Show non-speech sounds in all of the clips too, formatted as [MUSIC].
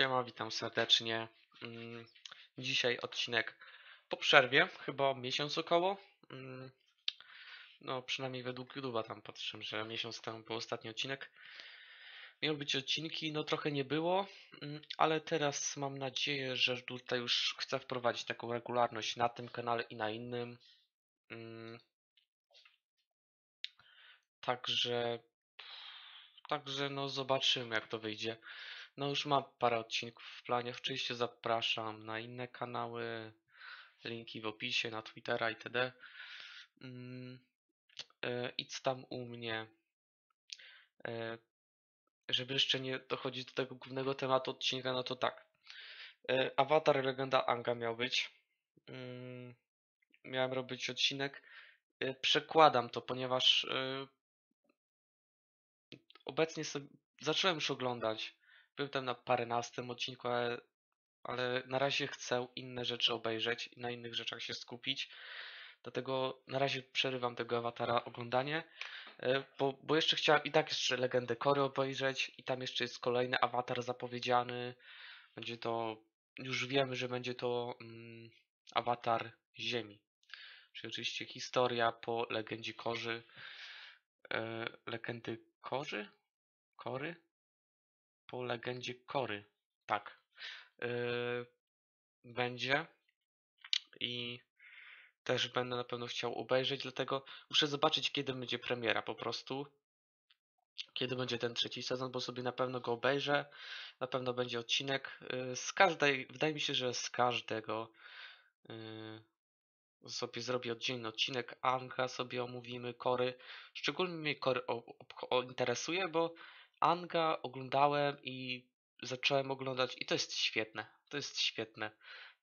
Siema, witam serdecznie. Mm, Dzisiaj odcinek po przerwie, chyba miesiąc około. Mm, No, przynajmniej według YouTube'a tam patrzę, że miesiąc temu był ostatni odcinek. Miały być odcinki, no trochę nie było, mm, ale teraz mam nadzieję, że tutaj już chcę wprowadzić taką regularność na tym kanale i na innym. Także, także no zobaczymy jak to wyjdzie. No już mam parę odcinków w planie. Oczywiście zapraszam na inne kanały. Linki w opisie, na Twittera itd. Mm, e, idź tam u mnie. E, żeby jeszcze nie dochodzić do tego głównego tematu odcinka, no to tak. E, Avatar Legenda Anga miał być. Mm, miałem robić odcinek. Przekładam to, ponieważ obecnie sobie zacząłem już oglądać. Byłem na paręnastym odcinku, ale, ale na razie chcę inne rzeczy obejrzeć i na innych rzeczach się skupić. Dlatego na razie przerywam tego awatara oglądanie, e, bo, bo jeszcze chciałem i tak jeszcze Legendę Kory obejrzeć i tam jeszcze jest kolejny awatar zapowiedziany. Będzie to, już wiemy, że będzie to mm, awatar Ziemi. Czyli oczywiście historia po Legendzie Korzy. E, legendy Korzy? Kory? Po legendzie Kory. Tak. Yy, będzie. I też będę na pewno chciał obejrzeć, dlatego muszę zobaczyć, kiedy będzie premiera po prostu. Kiedy będzie ten trzeci sezon, bo sobie na pewno go obejrzę. Na pewno będzie odcinek. Yy, z każdej, wydaje mi się, że z każdego yy, sobie zrobię oddzielny odcinek. Anga sobie omówimy, Kory. Szczególnie mnie Kory o, o, o interesuje, bo Anga oglądałem i zacząłem oglądać i to jest świetne. To jest świetne.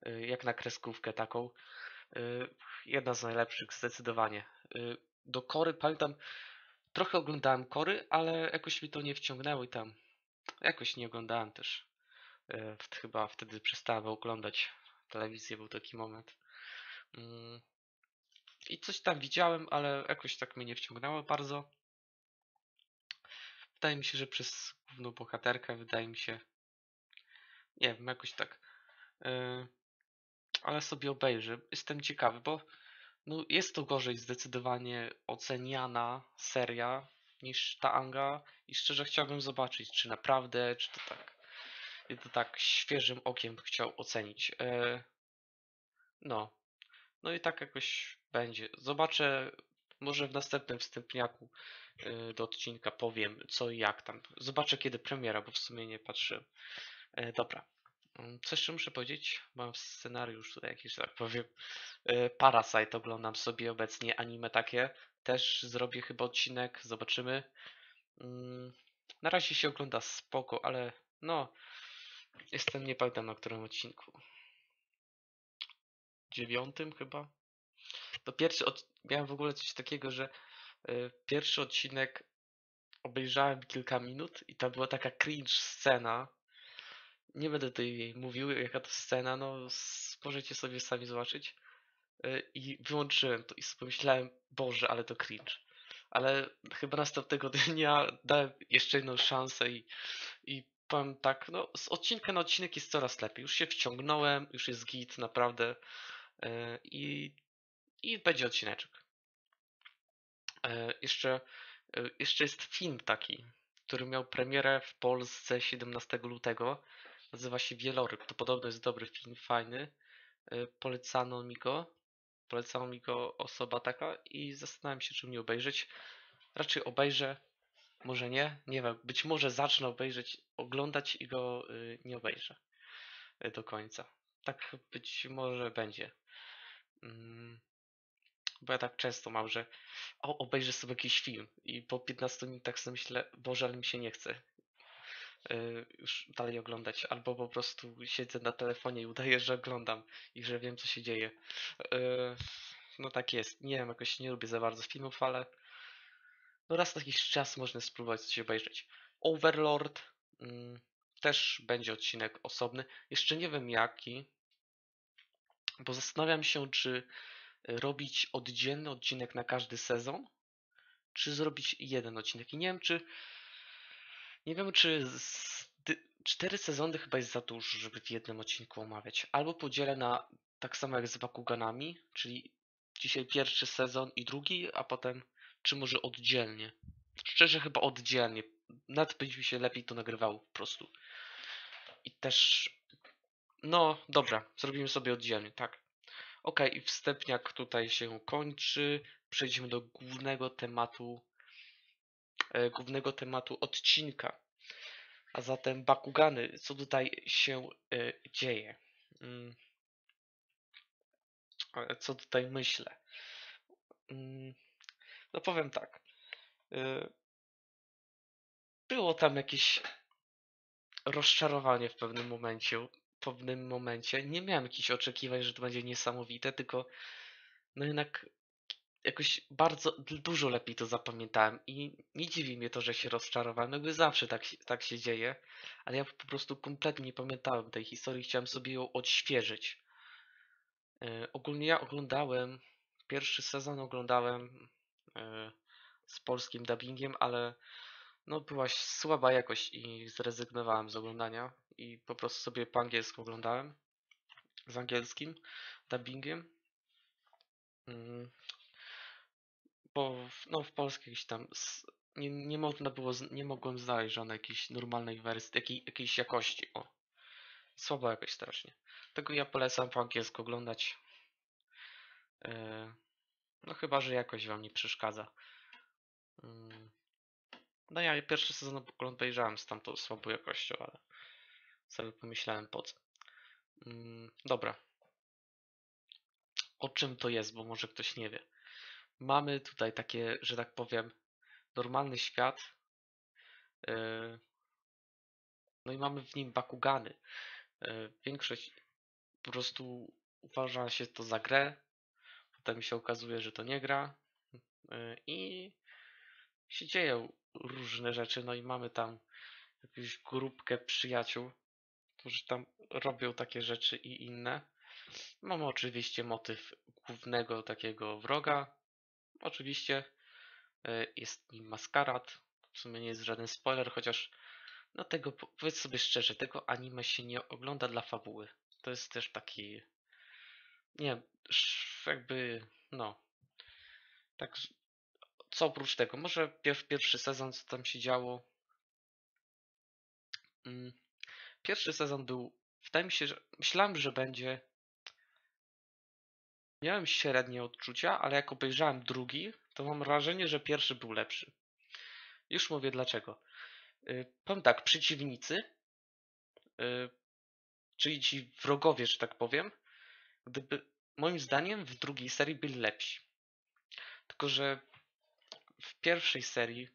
Y, Jak na kreskówkę taką. Y, Jedna z najlepszych zdecydowanie. Y, Do Kory pamiętam, trochę oglądałem Kory, ale jakoś mi to nie wciągnęło i tam jakoś nie oglądałem też. Chyba wtedy przestałem oglądać telewizję, był taki moment. Mm, I coś tam widziałem, ale jakoś tak mnie nie wciągnęło bardzo. Wydaje mi się, że przez główną bohaterkę, wydaje mi się, nie wiem, jakoś tak. Yy, ale sobie obejrzę. Jestem ciekawy, bo no, jest to gorzej zdecydowanie oceniana seria niż ta Anga i szczerze chciałbym zobaczyć, czy naprawdę, czy to tak, i to tak świeżym okiem chciał ocenić. Yy, no, no i tak jakoś będzie. Zobaczę, może w następnym wstępniaku yy, do odcinka powiem co i jak tam. Zobaczę kiedy premiera, bo w sumie nie patrzyłem. E, dobra. Mm, Co jeszcze muszę powiedzieć? Mam scenariusz tutaj jakiś, tak powiem. E, Parasite oglądam sobie obecnie, anime takie. Też zrobię chyba odcinek, zobaczymy. Mm, Na razie się ogląda spoko, ale no, jestem, nie pamiętam na którym odcinku. Dziewiątym chyba? To pierwszy, od... miałem w ogóle coś takiego, że e, pierwszy odcinek obejrzałem kilka minut i tam była taka cringe scena, nie będę tutaj mówił, jaka to scena, no możecie sobie sami zobaczyć. Y, I wyłączyłem to i pomyślałem, Boże, ale to cringe. Ale chyba następnego [LAUGHS] dnia dałem jeszcze jedną szansę i, i powiem tak, no z odcinka na odcinek jest coraz lepiej. Już się wciągnąłem, już jest git, naprawdę. Y, I, i będzie odcineczek. E, Jeszcze, e, jeszcze jest film taki, który miał premierę w Polsce 17 lutego. Nazywa się Wieloryb. To podobno jest dobry film, fajny. E, Polecano mi go. Polecała mi go osoba taka i zastanawiam się, czy mnie obejrzeć. Raczej obejrzę, może nie, nie wiem. Być może zacznę obejrzeć, oglądać i go nie obejrzę do końca. Tak być może będzie. Mm, Bo ja tak często mam, że o, obejrzę sobie jakiś film i po 15 minutach sobie myślę, Boże, ale mi się nie chce y, już dalej oglądać, albo po prostu siedzę na telefonie i udaję, że oglądam i że wiem, co się dzieje. Y, No tak jest. Nie wiem, jakoś nie lubię za bardzo filmów, ale no raz na jakiś czas można spróbować coś obejrzeć. Overlord mm, też będzie odcinek osobny. Jeszcze nie wiem jaki, bo zastanawiam się, czy robić oddzielny odcinek na każdy sezon, czy zrobić jeden odcinek. I nie wiem, czy nie wiem, czy cztery sezony chyba jest za dużo, żeby w jednym odcinku omawiać. Albo podzielę na tak samo jak z Bakuganami, czyli dzisiaj pierwszy sezon i drugi, a potem czy może oddzielnie. Szczerze chyba oddzielnie. Nawet mi się lepiej to nagrywało po prostu. I też no, dobra, zrobimy sobie oddzielnie, tak. Ok, i wstępniak tutaj się kończy. Przejdźmy do głównego tematu e, głównego tematu odcinka. A zatem Bakugany, co tutaj się e, dzieje? Mm. E, Co tutaj myślę? Mm, No powiem tak. Było tam jakieś rozczarowanie w pewnym momencie. Pewnym momencie. Nie miałem jakichś oczekiwań, że to będzie niesamowite, tylko no jednak jakoś bardzo dużo lepiej to zapamiętałem i nie dziwi mnie to, że się rozczarowałem. Jakby zawsze tak, tak się dzieje, ale ja po prostu kompletnie nie pamiętałem tej historii, chciałem sobie ją odświeżyć. E, ogólnie ja oglądałem, pierwszy sezon oglądałem e, z polskim dubbingiem, ale no była słaba jakość i zrezygnowałem z oglądania i po prostu sobie po angielsku oglądałem z angielskim dubbingiem. Mm, bo w, no w polskiej jakiś tam nie, nie można było, nie mogłem znaleźć żadnej jakiejś normalnej wersji, jakiej, jakiejś jakości, o. Słaba jakoś strasznie. Tego ja polecam po angielsku oglądać. E, no chyba, że jakoś wam nie przeszkadza. Mm, No ja pierwszy sezon obejrzałem z tamtą słabą jakością, ale sobie pomyślałem po co. Mm, Dobra. O czym to jest, bo może ktoś nie wie. Mamy tutaj takie, że tak powiem, normalny świat. e, No i mamy w nim Bakugany. E, Większość po prostu uważa się to za grę. Potem się okazuje, że to nie gra. E, I się dzieją różne rzeczy. No i mamy tam jakąś grupkę przyjaciół, którzy tam robią takie rzeczy i inne. Mamy oczywiście motyw głównego takiego wroga. Oczywiście e, jest nim maskarad. W sumie nie jest żaden spoiler, chociaż no tego, po- powiedz sobie szczerze, tego anime się nie ogląda dla fabuły. To jest też taki, nie jakby, no, tak, co oprócz tego, może pier pierwszy sezon, co tam się działo. Mm, Pierwszy sezon był, wydaje mi się, że myślałem, że będzie Miałem średnie odczucia, ale jak obejrzałem drugi, to mam wrażenie, że pierwszy był lepszy. Już mówię dlaczego. Y, Powiem tak, przeciwnicy, y, czyli ci wrogowie, że tak powiem, gdyby moim zdaniem w drugiej serii byli lepsi. Tylko, że w pierwszej serii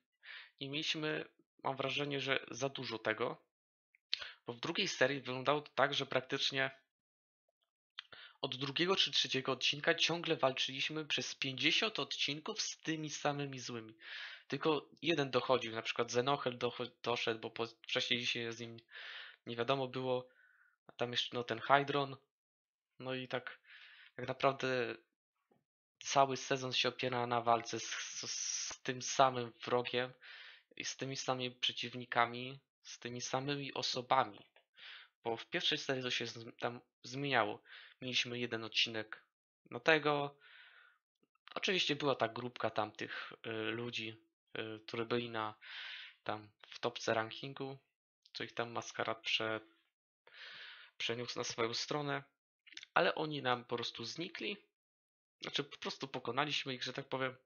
nie mieliśmy, mam wrażenie, że za dużo tego, bo w drugiej serii wyglądało to tak, że praktycznie od drugiego czy trzeciego odcinka ciągle walczyliśmy przez 50 odcinków z tymi samymi złymi. Tylko jeden dochodził, na przykład Zenochel doszedł, bo po, wcześniej się z nim nie wiadomo było, a tam jeszcze no ten Hydron, no i tak tak naprawdę cały sezon się opiera na walce z, z, z tym samym wrogiem i z tymi samymi przeciwnikami, z tymi samymi osobami. Bo w pierwszej serii to się tam zmieniało. Mieliśmy jeden odcinek na tego. Oczywiście była ta grupka tamtych y, ludzi, y, którzy byli na tam w topce rankingu, co ich tam maskarad prze, przeniósł na swoją stronę, ale oni nam po prostu znikli. Znaczy po prostu pokonaliśmy ich, że tak powiem.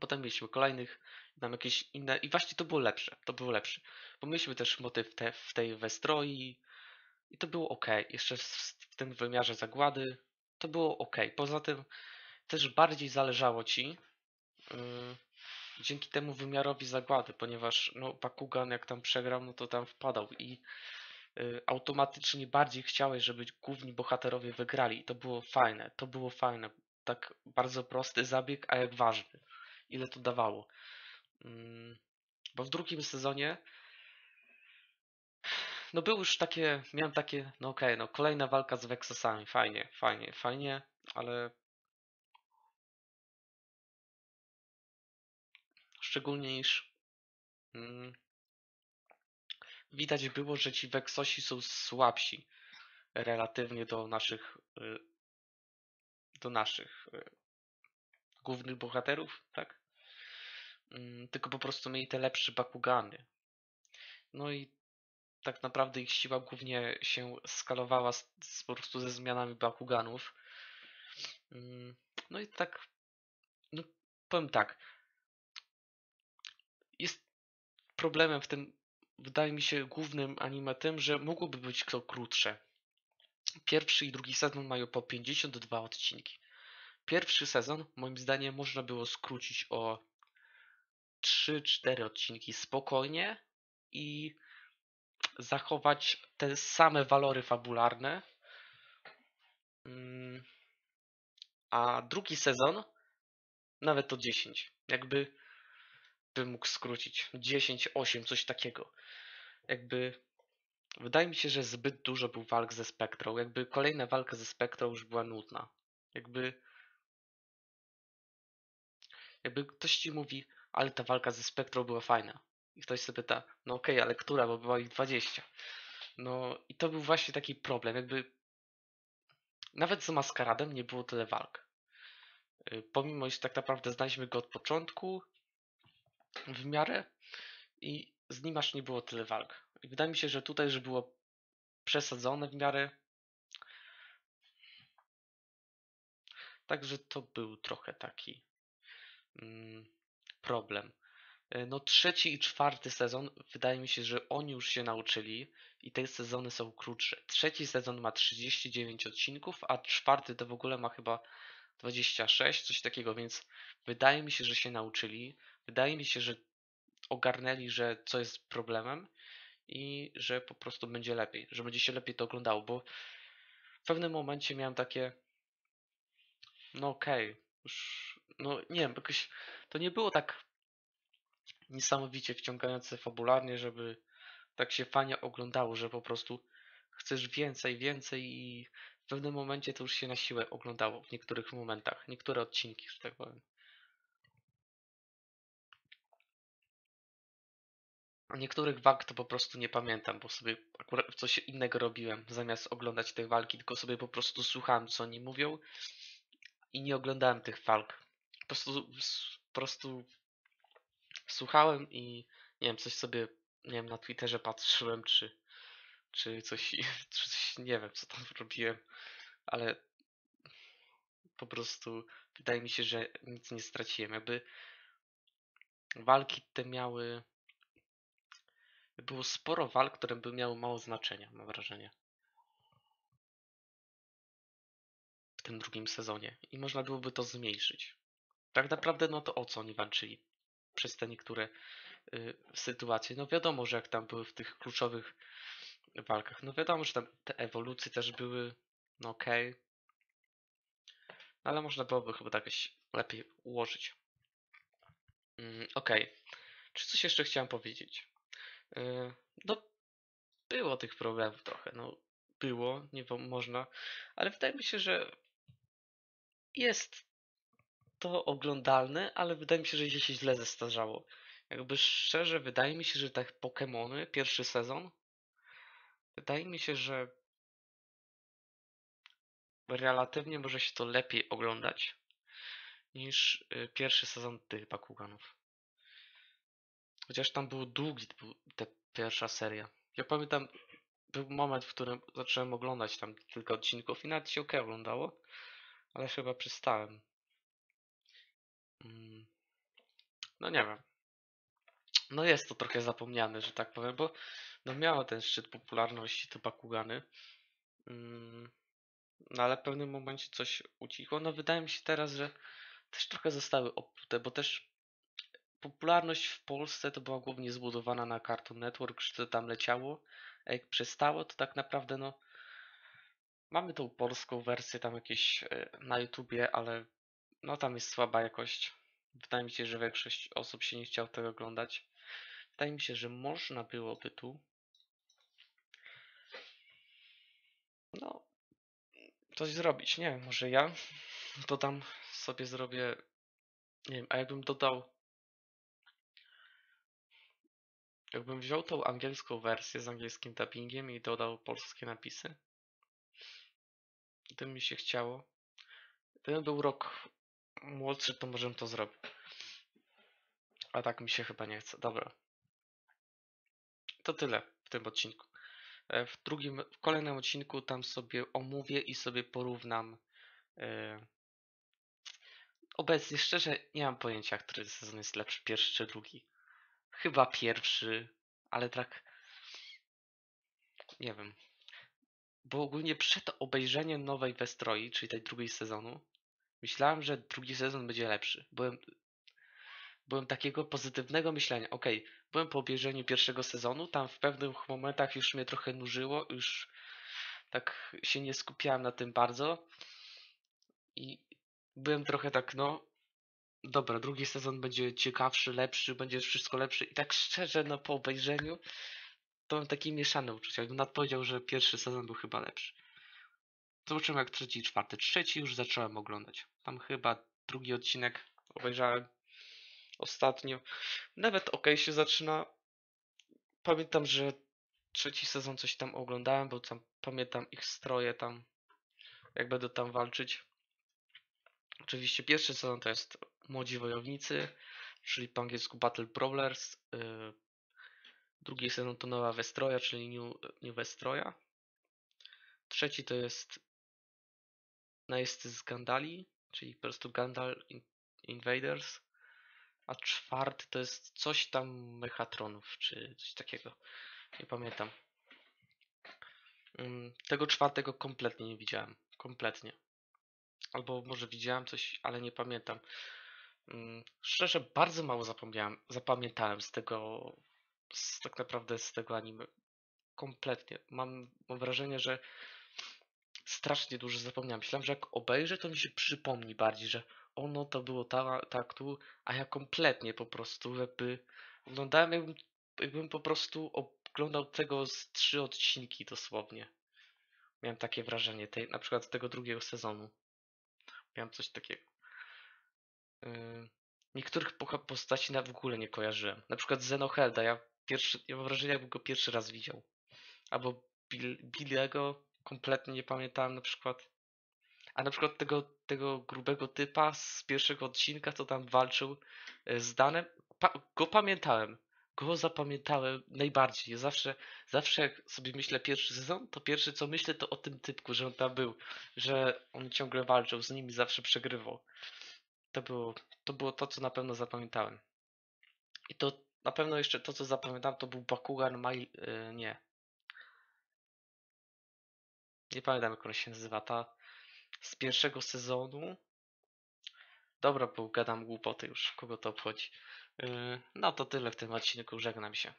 Potem mieliśmy kolejnych, tam jakieś inne i właśnie to było lepsze, to było lepsze. Bo mieliśmy też motyw te, w tej Westroi i to było ok. Jeszcze w, w tym wymiarze zagłady to było ok. Poza tym też bardziej zależało ci yy, dzięki temu wymiarowi zagłady, ponieważ no, Bakugan jak tam przegrał, no to tam wpadał i yy, automatycznie bardziej chciałeś, żeby główni bohaterowie wygrali. I to było fajne, to było fajne. Tak bardzo prosty zabieg, a jak ważny. Ile to dawało. Mm, Bo w drugim sezonie no były już takie, miałem takie, no okej, no kolejna walka z Vexasami, fajnie, fajnie, fajnie, ale szczególnie niż mm, widać było, że ci Weksosi są słabsi relatywnie do naszych y, do naszych y, głównych bohaterów, tak? Mm, Tylko po prostu mieli te lepsze Bakugany. No i tak naprawdę ich siła głównie się skalowała z, z, po prostu ze zmianami Bakuganów. Mm, No i tak, no powiem tak, jest problemem w tym, wydaje mi się, głównym anime tym, że mogłoby być to krótsze. Pierwszy i drugi sezon mają po 52 odcinki. Pierwszy sezon, moim zdaniem, można było skrócić o 3-4 odcinki spokojnie i zachować te same walory fabularne. Mm, A drugi sezon, nawet to 10. Jakby bym mógł skrócić. 10, 8, coś takiego. Jakby wydaje mi się, że zbyt dużo był walk ze Spektrą. Jakby kolejna walka ze Spektrą już była nudna. Jakby jakby ktoś ci mówi, ale ta walka ze Spektrą była fajna. I ktoś sobie pyta, no okej, ale która, bo była ich 20. No i to był właśnie taki problem, jakby nawet z Maskaradem nie było tyle walk. Y, Pomimo, iż tak naprawdę znaliśmy go od początku w miarę i z nim aż nie było tyle walk. I wydaje mi się, że tutaj, że było przesadzone w miarę. Także to był trochę taki problem. E, No trzeci i czwarty sezon, wydaje mi się, że oni już się nauczyli i te sezony są krótsze. Trzeci sezon ma 39 odcinków, a czwarty to w ogóle ma chyba 26, coś takiego, więc wydaje mi się, że się nauczyli. Wydaje mi się, że ogarnęli, że co jest problemem i że po prostu będzie lepiej, że będzie się lepiej to oglądało, bo w pewnym momencie miałem takie no okej, już no nie wiem, jakoś to nie było tak niesamowicie wciągające fabularnie, żeby tak się fajnie oglądało, że po prostu chcesz więcej, więcej i w pewnym momencie to już się na siłę oglądało w niektórych momentach, niektóre odcinki, że tak powiem. A niektórych walk to po prostu nie pamiętam, bo sobie akurat coś innego robiłem, zamiast oglądać te walki, tylko sobie po prostu słuchałem, co oni mówią i nie oglądałem tych walk. Po prostu, po prostu słuchałem i nie wiem, coś sobie, nie wiem, na Twitterze patrzyłem, czy, czy coś, [LAUGHS] czy coś, nie wiem, co tam robiłem, ale po prostu wydaje mi się, że nic nie straciłem. Jakby walki te miały, było sporo walk, które by miały mało znaczenia, mam wrażenie. W tym drugim sezonie i można byłoby to zmniejszyć. Tak naprawdę, no to o co oni walczyli? Przez te niektóre y, sytuacje. No wiadomo, że jak tam były w tych kluczowych walkach, no wiadomo, że tam te ewolucje też były, no okej. Ale można byłoby chyba tak lepiej ułożyć. Mm, okej. Czy coś jeszcze chciałem powiedzieć? Y, no, było tych problemów trochę, no było, nie można, ale wydaje mi się, że jest to oglądalne, ale wydaje mi się, że się źle zestarzało. Jakby szczerze, wydaje mi się, że tak Pokémony, pierwszy sezon, wydaje mi się, że relatywnie może się to lepiej oglądać niż y, pierwszy sezon tych Bakuganów. Chociaż tam był długi, był ta pierwsza seria. Ja pamiętam, był moment, w którym zacząłem oglądać tam kilka odcinków i nawet się ok oglądało, ale chyba przestałem. Mm, No nie wiem. No jest to trochę zapomniane, że tak powiem, bo no miało ten szczyt popularności te Bakugany. Mm, No ale w pewnym momencie coś ucichło. No wydaje mi się teraz, że też trochę zostały opute, bo też popularność w Polsce to była głównie zbudowana na Cartoon Network, że to tam leciało. A jak przestało, to tak naprawdę no mamy tą polską wersję tam jakieś e, na YouTubie, ale no tam jest słaba jakość. Wydaje mi się, że większość osób się nie chciało tego oglądać. Wydaje mi się, że można byłoby tu no coś zrobić. Nie wiem, może ja dodam sobie zrobię nie wiem, a jakbym dodał Jakbym wziął tą angielską wersję z angielskim dubbingiem i dodał polskie napisy, gdyby mi się chciało. Gdybym był rok młodszy, to może bym to zrobił. A tak mi się chyba nie chce. Dobra. To tyle w tym odcinku. E, W drugim, w kolejnym odcinku tam sobie omówię i sobie porównam. e, Obecnie szczerze nie mam pojęcia, który sezon jest lepszy, pierwszy czy drugi. Chyba pierwszy, ale tak nie wiem. Bo ogólnie przed obejrzeniem nowej Westroi, czyli tej drugiej sezonu, myślałem, że drugi sezon będzie lepszy. Byłem, byłem takiego pozytywnego myślenia. Okej, byłem po obejrzeniu pierwszego sezonu, tam w pewnych momentach już mnie trochę nużyło, już tak się nie skupiałem na tym bardzo. I byłem trochę tak, no, dobra, drugi sezon będzie ciekawszy, lepszy, będzie wszystko lepsze. I tak szczerze, no po obejrzeniu, to mam takie mieszane uczucia. Jakbym nawet powiedział, że pierwszy sezon był chyba lepszy. Zobaczymy jak trzeci czwarty. Trzeci już zacząłem oglądać. Tam chyba drugi odcinek obejrzałem ostatnio. Nawet ok się zaczyna. Pamiętam, że trzeci sezon coś tam oglądałem, bo tam pamiętam ich stroje tam, jak będą tam walczyć. Oczywiście pierwszy sezon to jest Młodzi Wojownicy, czyli po angielsku Battle Brawlers. Yy, Drugi sezon to Nowa Westroja, czyli New, New Westroja. Trzeci to jest Najeźdźcy z Gandali, czyli po prostu Gandal In- Invaders. A czwarty to jest coś tam Mechatronów, czy coś takiego. Nie pamiętam. Ym, Tego czwartego kompletnie nie widziałem. Kompletnie. Albo może widziałem coś, ale nie pamiętam. Ym, Szczerze, bardzo mało zapomniałem, zapamiętałem z tego, z, tak naprawdę z tego anime. Kompletnie. Mam, mam wrażenie, że strasznie dużo zapomniałem. Myślałem, że jak obejrzę, to mi się przypomni bardziej, że ono to było ta, tak tu, a ja kompletnie po prostu jakby oglądałem, jakbym, jakbym po prostu oglądał tego z trzy odcinki dosłownie. Miałem takie wrażenie, tej, na przykład tego drugiego sezonu. Miałem coś takiego. Yy, niektórych postaci na w ogóle nie kojarzyłem. Na przykład Zenohelda, ja pierwszy, ja mam wrażenie, jakbym go pierwszy raz widział. Albo Bill, Billego kompletnie nie pamiętałem na przykład. A na przykład tego, tego grubego typa z pierwszego odcinka, co tam walczył e, z Danem, pa, go pamiętałem. Go zapamiętałem najbardziej. Zawsze, zawsze jak sobie myślę pierwszy sezon, to pierwsze co myślę to o tym typku, że on tam był, że on ciągle walczył, z nimi zawsze przegrywał. To było, to było to, co na pewno zapamiętałem. I to na pewno jeszcze to, co zapamiętałem, to był Bakugan Mai... Yy, nie. Nie pamiętam, jak ona się nazywa. Ta z pierwszego sezonu. Dobra, bo gadam głupoty już. Kogo to obchodzi. Yy, no to tyle w tym odcinku. Żegnam się.